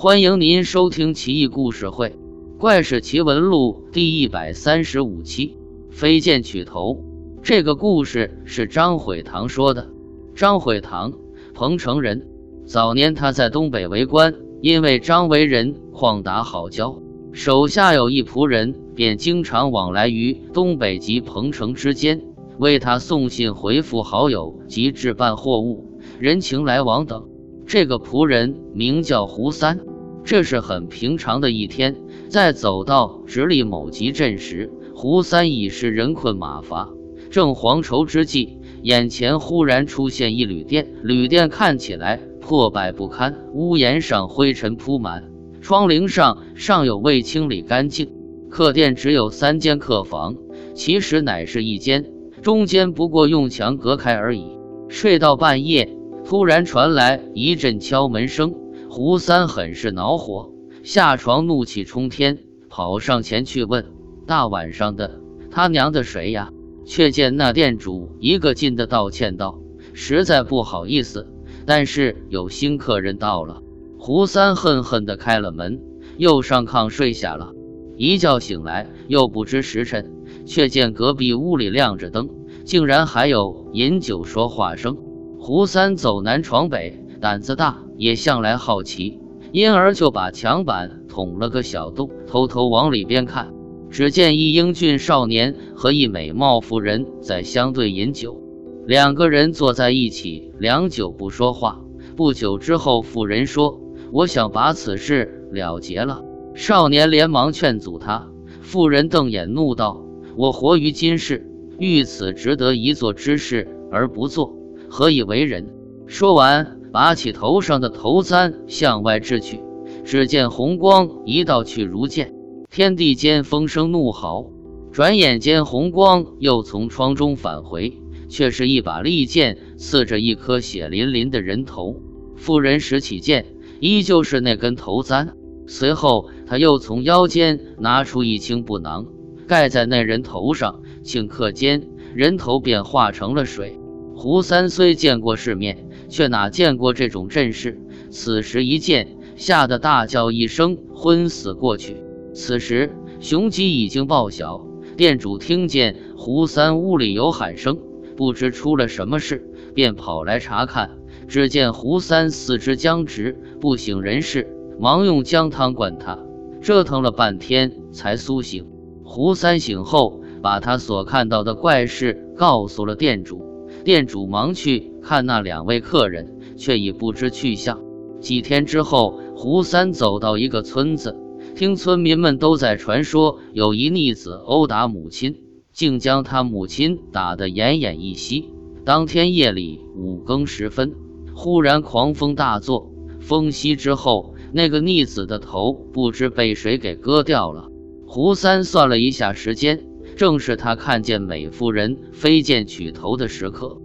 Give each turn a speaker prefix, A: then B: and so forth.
A: 欢迎您收听《奇异故事会·怪事奇闻录》第一百三十五期《飞剑取头》。这个故事是张悔堂说的。张悔堂，彭城人。早年他在东北为官，因为张为人旷达好交，手下有一仆人，便经常往来于东北及彭城之间，为他送信回复好友及置办货物、人情来往等。这个仆人名叫胡三。这是很平常的一天，在走到直隶某集镇时，胡三已是人困马乏，正黄愁之际，眼前忽然出现一旅店。旅店看起来破败不堪，屋檐上灰尘铺满，窗棂上尚有未清理干净。客店只有三间客房，其实乃是一间，中间不过用墙隔开而已。睡到半夜，突然传来一阵敲门声。胡三很是恼火，下床怒气冲天，跑上前去问：“大晚上的，他娘的谁呀？”却见那店主一个劲的道歉道：“实在不好意思，但是有新客人到了。”胡三恨恨的开了门，又上炕睡下了。一觉醒来，又不知时辰，却见隔壁屋里亮着灯，竟然还有饮酒说话声。胡三走南闯北，胆子大。也向来好奇，因而就把墙板捅了个小洞，偷偷往里边看。只见一英俊少年和一美貌妇人在相对饮酒，两个人坐在一起，良久不说话。不久之后，妇人说：“我想把此事了结了。”少年连忙劝阻他。妇人瞪眼怒道：“我活于今世，遇此值得一做之事而不做，何以为人？”说完。拔起头上的头簪向外掷去，只见红光一道去如箭，天地间风声怒号。转眼间，红光又从窗中返回，却是一把利剑刺着一颗血淋淋的人头。妇人拾起剑，依旧是那根头簪。随后，他又从腰间拿出一青布囊，盖在那人头上，顷刻间，人头便化成了水。胡三虽见过世面。却哪见过这种阵势？此时一见，吓得大叫一声，昏死过去。此时雄鸡已经报晓，店主听见胡三屋里有喊声，不知出了什么事，便跑来查看。只见胡三四肢僵直，不省人事，忙用姜汤灌他，折腾了半天才苏醒。胡三醒后，把他所看到的怪事告诉了店主。店主忙去看那两位客人，却已不知去向。几天之后，胡三走到一个村子，听村民们都在传说有一逆子殴打母亲，竟将他母亲打得奄奄一息。当天夜里五更时分，忽然狂风大作，风息之后，那个逆子的头不知被谁给割掉了。胡三算了一下时间。正是他看见美夫人飞剑取头的时刻。